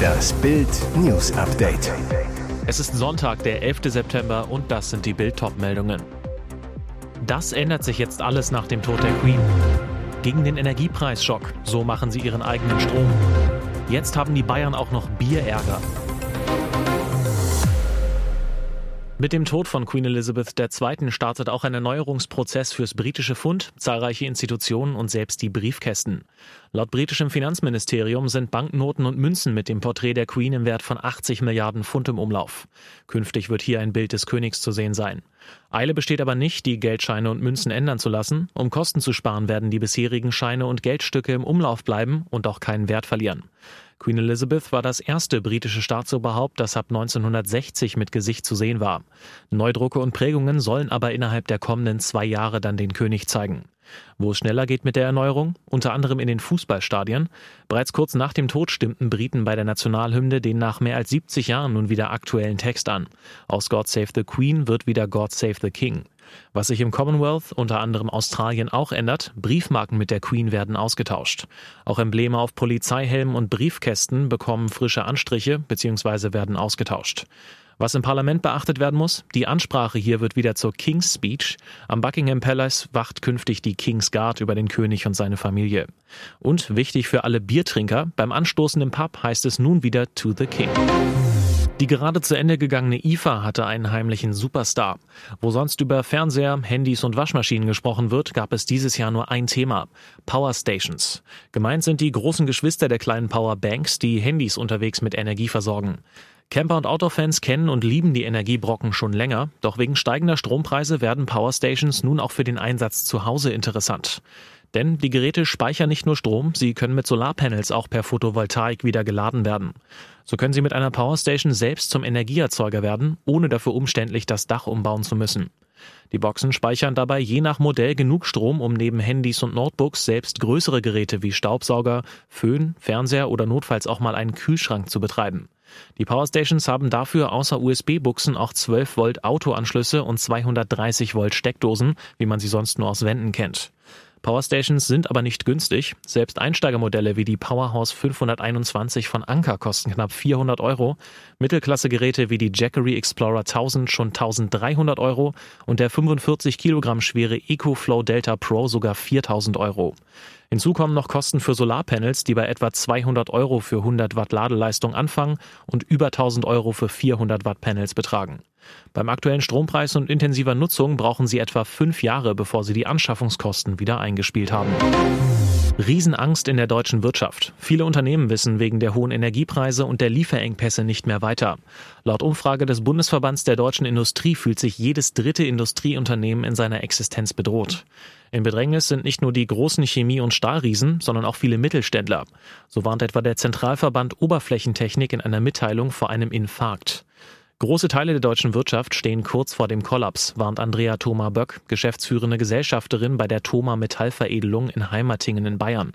Das Bild News Update. Es ist Sonntag, der 11. September und das sind die Bild meldungen Das ändert sich jetzt alles nach dem Tod der Queen. Gegen den Energiepreisschock, so machen sie ihren eigenen Strom. Jetzt haben die Bayern auch noch Bierärger. Mit dem Tod von Queen Elizabeth II. startet auch ein Erneuerungsprozess fürs britische Pfund, zahlreiche Institutionen und selbst die Briefkästen. Laut britischem Finanzministerium sind Banknoten und Münzen mit dem Porträt der Queen im Wert von 80 Milliarden Pfund im Umlauf. Künftig wird hier ein Bild des Königs zu sehen sein. Eile besteht aber nicht, die Geldscheine und Münzen ändern zu lassen. Um Kosten zu sparen, werden die bisherigen Scheine und Geldstücke im Umlauf bleiben und auch keinen Wert verlieren. Queen Elizabeth war das erste britische Staatsoberhaupt, das ab 1960 mit Gesicht zu sehen war. Neudrucke und Prägungen sollen aber innerhalb der kommenden zwei Jahre dann den König zeigen. Wo es schneller geht mit der Erneuerung, unter anderem in den Fußballstadien. Bereits kurz nach dem Tod stimmten Briten bei der Nationalhymne den nach mehr als 70 Jahren nun wieder aktuellen Text an. Aus God Save the Queen wird wieder God Save the King. Was sich im Commonwealth, unter anderem Australien, auch ändert, Briefmarken mit der Queen werden ausgetauscht. Auch Embleme auf Polizeihelmen und Briefkästen bekommen frische Anstriche bzw. werden ausgetauscht. Was im Parlament beachtet werden muss, die Ansprache hier wird wieder zur King's Speech. Am Buckingham Palace wacht künftig die King's Guard über den König und seine Familie. Und wichtig für alle Biertrinker, beim Anstoßen im Pub heißt es nun wieder To the King. Die gerade zu Ende gegangene IFA hatte einen heimlichen Superstar. Wo sonst über Fernseher, Handys und Waschmaschinen gesprochen wird, gab es dieses Jahr nur ein Thema. Power Stations. Gemeint sind die großen Geschwister der kleinen Power Banks, die Handys unterwegs mit Energie versorgen. Camper- und Autofans kennen und lieben die Energiebrocken schon länger, doch wegen steigender Strompreise werden Powerstations nun auch für den Einsatz zu Hause interessant. Denn die Geräte speichern nicht nur Strom, sie können mit Solarpanels auch per Photovoltaik wieder geladen werden. So können sie mit einer Powerstation selbst zum Energieerzeuger werden, ohne dafür umständlich das Dach umbauen zu müssen. Die Boxen speichern dabei je nach Modell genug Strom, um neben Handys und Notebooks selbst größere Geräte wie Staubsauger, Föhn, Fernseher oder notfalls auch mal einen Kühlschrank zu betreiben. Die Powerstations haben dafür außer USB-Buchsen auch 12 Volt Autoanschlüsse und 230 Volt Steckdosen, wie man sie sonst nur aus Wänden kennt. Powerstations sind aber nicht günstig. Selbst Einsteigermodelle wie die Powerhouse 521 von Anker kosten knapp 400 Euro. Mittelklasse-Geräte wie die Jackery Explorer 1000 schon 1300 Euro und der 45 Kilogramm schwere EcoFlow Delta Pro sogar 4000 Euro. Hinzu kommen noch Kosten für Solarpanels, die bei etwa 200 Euro für 100 Watt Ladeleistung anfangen und über 1000 Euro für 400 Watt Panels betragen. Beim aktuellen Strompreis und intensiver Nutzung brauchen sie etwa fünf Jahre, bevor sie die Anschaffungskosten wieder eingespielt haben. Riesenangst in der deutschen Wirtschaft. Viele Unternehmen wissen wegen der hohen Energiepreise und der Lieferengpässe nicht mehr weiter. Laut Umfrage des Bundesverbands der deutschen Industrie fühlt sich jedes dritte Industrieunternehmen in seiner Existenz bedroht. In Bedrängnis sind nicht nur die großen Chemie- und Stahlriesen, sondern auch viele Mittelständler. So warnt etwa der Zentralverband Oberflächentechnik in einer Mitteilung vor einem Infarkt. Große Teile der deutschen Wirtschaft stehen kurz vor dem Kollaps, warnt Andrea Thoma Böck, geschäftsführende Gesellschafterin bei der Thoma Metallveredelung in Heimatingen in Bayern.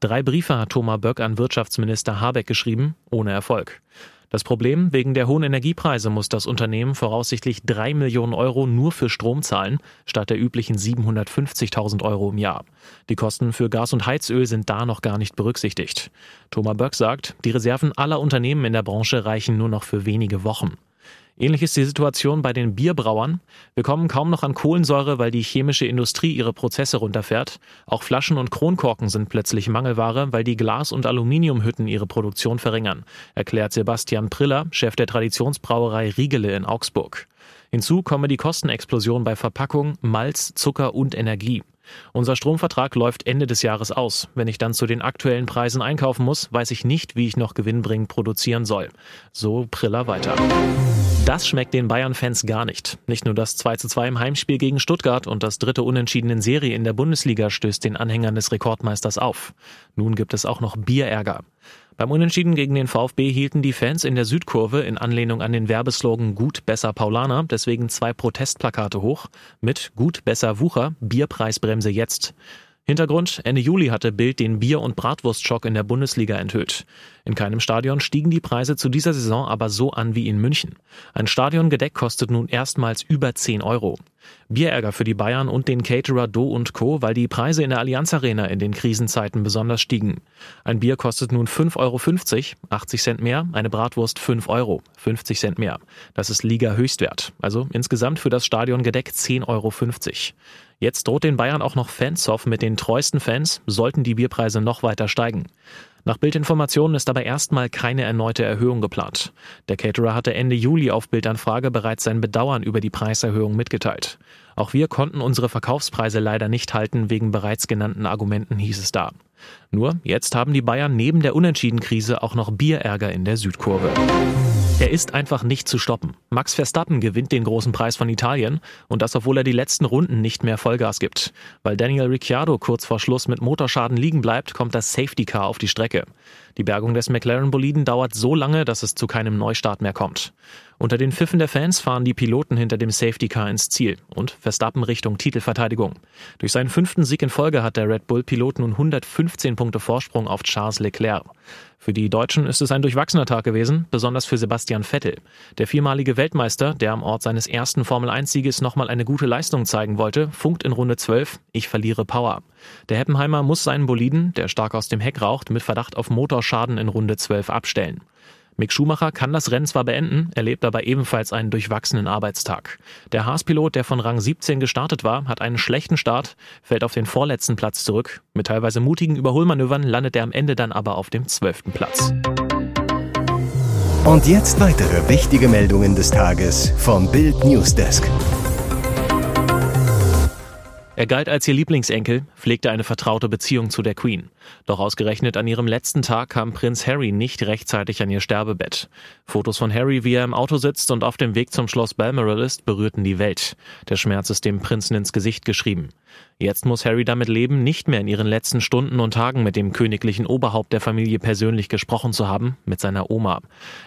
Drei Briefe hat Thoma Böck an Wirtschaftsminister Habeck geschrieben, ohne Erfolg. Das Problem, wegen der hohen Energiepreise muss das Unternehmen voraussichtlich drei Millionen Euro nur für Strom zahlen, statt der üblichen 750.000 Euro im Jahr. Die Kosten für Gas und Heizöl sind da noch gar nicht berücksichtigt. Thomas Böck sagt, die Reserven aller Unternehmen in der Branche reichen nur noch für wenige Wochen. Ähnlich ist die Situation bei den Bierbrauern. Wir kommen kaum noch an Kohlensäure, weil die chemische Industrie ihre Prozesse runterfährt. Auch Flaschen und Kronkorken sind plötzlich Mangelware, weil die Glas- und Aluminiumhütten ihre Produktion verringern, erklärt Sebastian Priller, Chef der Traditionsbrauerei Riegele in Augsburg. Hinzu komme die Kostenexplosion bei Verpackung, Malz, Zucker und Energie. Unser Stromvertrag läuft Ende des Jahres aus. Wenn ich dann zu den aktuellen Preisen einkaufen muss, weiß ich nicht, wie ich noch gewinnbringend produzieren soll. So Priller weiter. Das schmeckt den Bayern-Fans gar nicht. Nicht nur das 2 zu 2 im Heimspiel gegen Stuttgart und das dritte Unentschieden in Serie in der Bundesliga stößt den Anhängern des Rekordmeisters auf. Nun gibt es auch noch Bierärger. Beim Unentschieden gegen den VfB hielten die Fans in der Südkurve in Anlehnung an den Werbeslogan Gut, besser Paulaner deswegen zwei Protestplakate hoch mit Gut, besser Wucher, Bierpreisbremse jetzt. Hintergrund, Ende Juli hatte Bild den Bier- und Bratwurstschock in der Bundesliga enthüllt. In keinem Stadion stiegen die Preise zu dieser Saison aber so an wie in München. Ein Stadiongedeck kostet nun erstmals über 10 Euro. Bierärger für die Bayern und den Caterer Do und Co., weil die Preise in der Allianz Arena in den Krisenzeiten besonders stiegen. Ein Bier kostet nun 5,50 Euro, 80 Cent mehr, eine Bratwurst 5 Euro, 50 Cent mehr. Das ist Liga-Höchstwert. Also insgesamt für das Stadiongedeck 10,50 Euro. Jetzt droht den Bayern auch noch Fansoff mit den treuesten Fans, sollten die Bierpreise noch weiter steigen. Nach Bildinformationen ist aber erstmal keine erneute Erhöhung geplant. Der Caterer hatte Ende Juli auf Bildanfrage bereits sein Bedauern über die Preiserhöhung mitgeteilt. Auch wir konnten unsere Verkaufspreise leider nicht halten, wegen bereits genannten Argumenten hieß es da. Nur jetzt haben die Bayern neben der Unentschiedenkrise auch noch Bierärger in der Südkurve. Er ist einfach nicht zu stoppen. Max Verstappen gewinnt den großen Preis von Italien und das, obwohl er die letzten Runden nicht mehr Vollgas gibt. Weil Daniel Ricciardo kurz vor Schluss mit Motorschaden liegen bleibt, kommt das Safety Car auf die Strecke. Die Bergung des McLaren-Boliden dauert so lange, dass es zu keinem Neustart mehr kommt. Unter den Pfiffen der Fans fahren die Piloten hinter dem Safety Car ins Ziel und Verstappen Richtung Titelverteidigung. Durch seinen fünften Sieg in Folge hat der Red Bull-Pilot nun 115 Punkte Vorsprung auf Charles Leclerc. Für die Deutschen ist es ein durchwachsener Tag gewesen, besonders für Sebastian Vettel. Der viermalige Weltmeister, der am Ort seines ersten Formel-1-Sieges nochmal eine gute Leistung zeigen wollte, funkt in Runde 12, ich verliere Power. Der Heppenheimer muss seinen Boliden, der stark aus dem Heck raucht, mit Verdacht auf Motorschaden in Runde 12 abstellen. Mick Schumacher kann das Rennen zwar beenden, erlebt aber ebenfalls einen durchwachsenen Arbeitstag. Der Haas-Pilot, der von Rang 17 gestartet war, hat einen schlechten Start, fällt auf den vorletzten Platz zurück. Mit teilweise mutigen Überholmanövern landet er am Ende dann aber auf dem zwölften Platz. Und jetzt weitere wichtige Meldungen des Tages vom Bild Newsdesk. Er galt als ihr Lieblingsenkel, pflegte eine vertraute Beziehung zu der Queen. Doch ausgerechnet an ihrem letzten Tag kam Prinz Harry nicht rechtzeitig an ihr Sterbebett. Fotos von Harry, wie er im Auto sitzt und auf dem Weg zum Schloss Balmoral ist, berührten die Welt. Der Schmerz ist dem Prinzen ins Gesicht geschrieben. Jetzt muss Harry damit leben, nicht mehr in ihren letzten Stunden und Tagen mit dem königlichen Oberhaupt der Familie persönlich gesprochen zu haben, mit seiner Oma.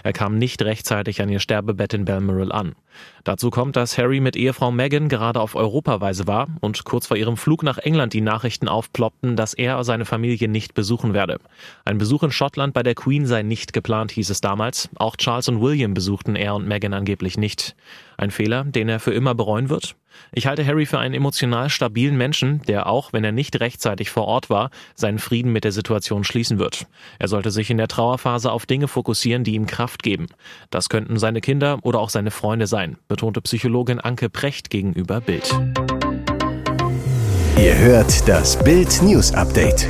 Er kam nicht rechtzeitig an ihr Sterbebett in Balmoral an. Dazu kommt, dass Harry mit Ehefrau Meghan gerade auf Europaweise war und kurz vor ihrem Flug nach England die Nachrichten aufploppten, dass er seine Familie nicht besuchen werde. Ein Besuch in Schottland bei der Queen sei nicht geplant, hieß es damals. Auch Charles und William besuchten er und Meghan angeblich nicht. Ein Fehler, den er für immer bereuen wird? Ich halte Harry für einen emotional stabilen Menschen, der auch, wenn er nicht rechtzeitig vor Ort war, seinen Frieden mit der Situation schließen wird. Er sollte sich in der Trauerphase auf Dinge fokussieren, die ihm Kraft geben. Das könnten seine Kinder oder auch seine Freunde sein, betonte Psychologin Anke Precht gegenüber Bild. Ihr hört das Bild News Update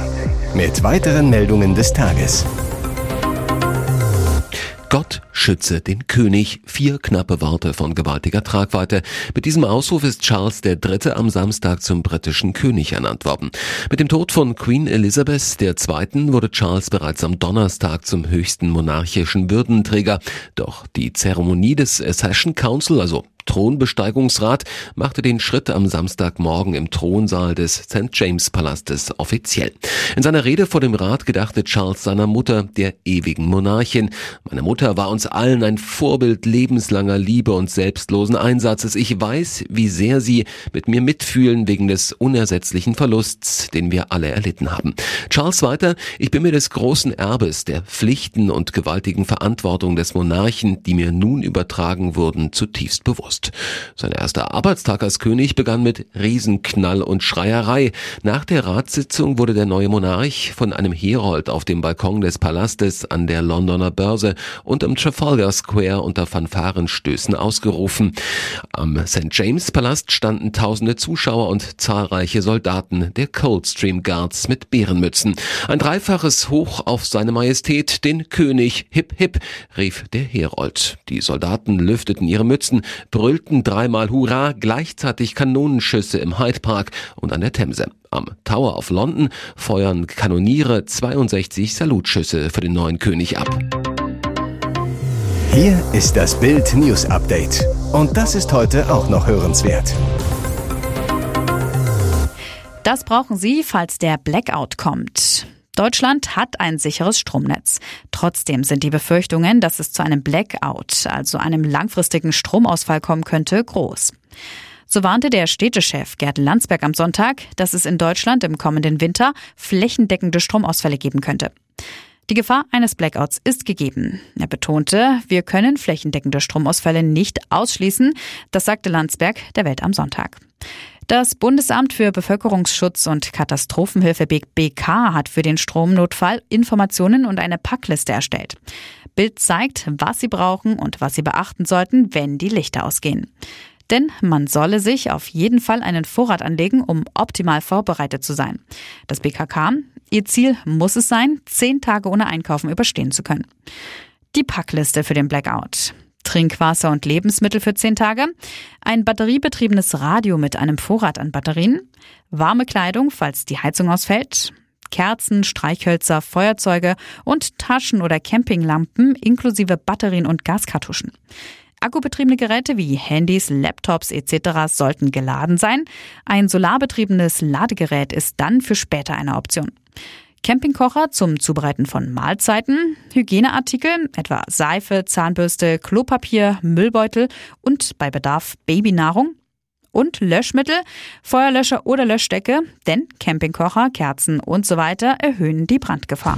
mit weiteren Meldungen des Tages. Gott schütze den König. Vier knappe Worte von gewaltiger Tragweite. Mit diesem Ausruf ist Charles III. am Samstag zum britischen König ernannt worden. Mit dem Tod von Queen Elizabeth II. wurde Charles bereits am Donnerstag zum höchsten monarchischen Würdenträger. Doch die Zeremonie des Accession Council, also Thronbesteigungsrat machte den Schritt am Samstagmorgen im Thronsaal des St. James Palastes offiziell. In seiner Rede vor dem Rat gedachte Charles seiner Mutter, der ewigen Monarchin. Meine Mutter war uns allen ein Vorbild lebenslanger Liebe und selbstlosen Einsatzes. Ich weiß, wie sehr sie mit mir mitfühlen wegen des unersetzlichen Verlusts, den wir alle erlitten haben. Charles weiter, ich bin mir des großen Erbes, der Pflichten und gewaltigen Verantwortung des Monarchen, die mir nun übertragen wurden, zutiefst bewusst. Sein erster Arbeitstag als König begann mit Riesenknall und Schreierei. Nach der Ratssitzung wurde der neue Monarch von einem Herold auf dem Balkon des Palastes an der Londoner Börse und im Trafalgar Square unter Fanfarenstößen ausgerufen. Am St. James Palast standen tausende Zuschauer und zahlreiche Soldaten der Coldstream Guards mit Bärenmützen. Ein dreifaches Hoch auf seine Majestät, den König, hip hip, rief der Herold. Die Soldaten lüfteten ihre Mützen, brüllten dreimal Hurra, gleichzeitig Kanonenschüsse im Hyde Park und an der Themse. Am Tower of London feuern Kanoniere 62 Salutschüsse für den neuen König ab. Hier ist das Bild News Update. Und das ist heute auch noch hörenswert. Das brauchen Sie, falls der Blackout kommt. Deutschland hat ein sicheres Stromnetz. Trotzdem sind die Befürchtungen, dass es zu einem Blackout, also einem langfristigen Stromausfall kommen könnte, groß. So warnte der Städtechef Gerd Landsberg am Sonntag, dass es in Deutschland im kommenden Winter flächendeckende Stromausfälle geben könnte. Die Gefahr eines Blackouts ist gegeben. Er betonte, wir können flächendeckende Stromausfälle nicht ausschließen. Das sagte Landsberg der Welt am Sonntag. Das Bundesamt für Bevölkerungsschutz und Katastrophenhilfe BK hat für den Stromnotfall Informationen und eine Packliste erstellt. Bild zeigt, was sie brauchen und was sie beachten sollten, wenn die Lichter ausgehen. Denn man solle sich auf jeden Fall einen Vorrat anlegen, um optimal vorbereitet zu sein. Das BKK, ihr Ziel muss es sein, zehn Tage ohne Einkaufen überstehen zu können. Die Packliste für den Blackout. Trinkwasser und Lebensmittel für zehn Tage, ein batteriebetriebenes Radio mit einem Vorrat an Batterien, warme Kleidung, falls die Heizung ausfällt, Kerzen, Streichhölzer, Feuerzeuge und Taschen- oder Campinglampen inklusive Batterien und Gaskartuschen. Akkubetriebene Geräte wie Handys, Laptops etc. sollten geladen sein. Ein solarbetriebenes Ladegerät ist dann für später eine Option. Campingkocher zum Zubereiten von Mahlzeiten, Hygieneartikel, etwa Seife, Zahnbürste, Klopapier, Müllbeutel und bei Bedarf Babynahrung und Löschmittel, Feuerlöscher oder Löschdecke, denn Campingkocher, Kerzen und so weiter erhöhen die Brandgefahr.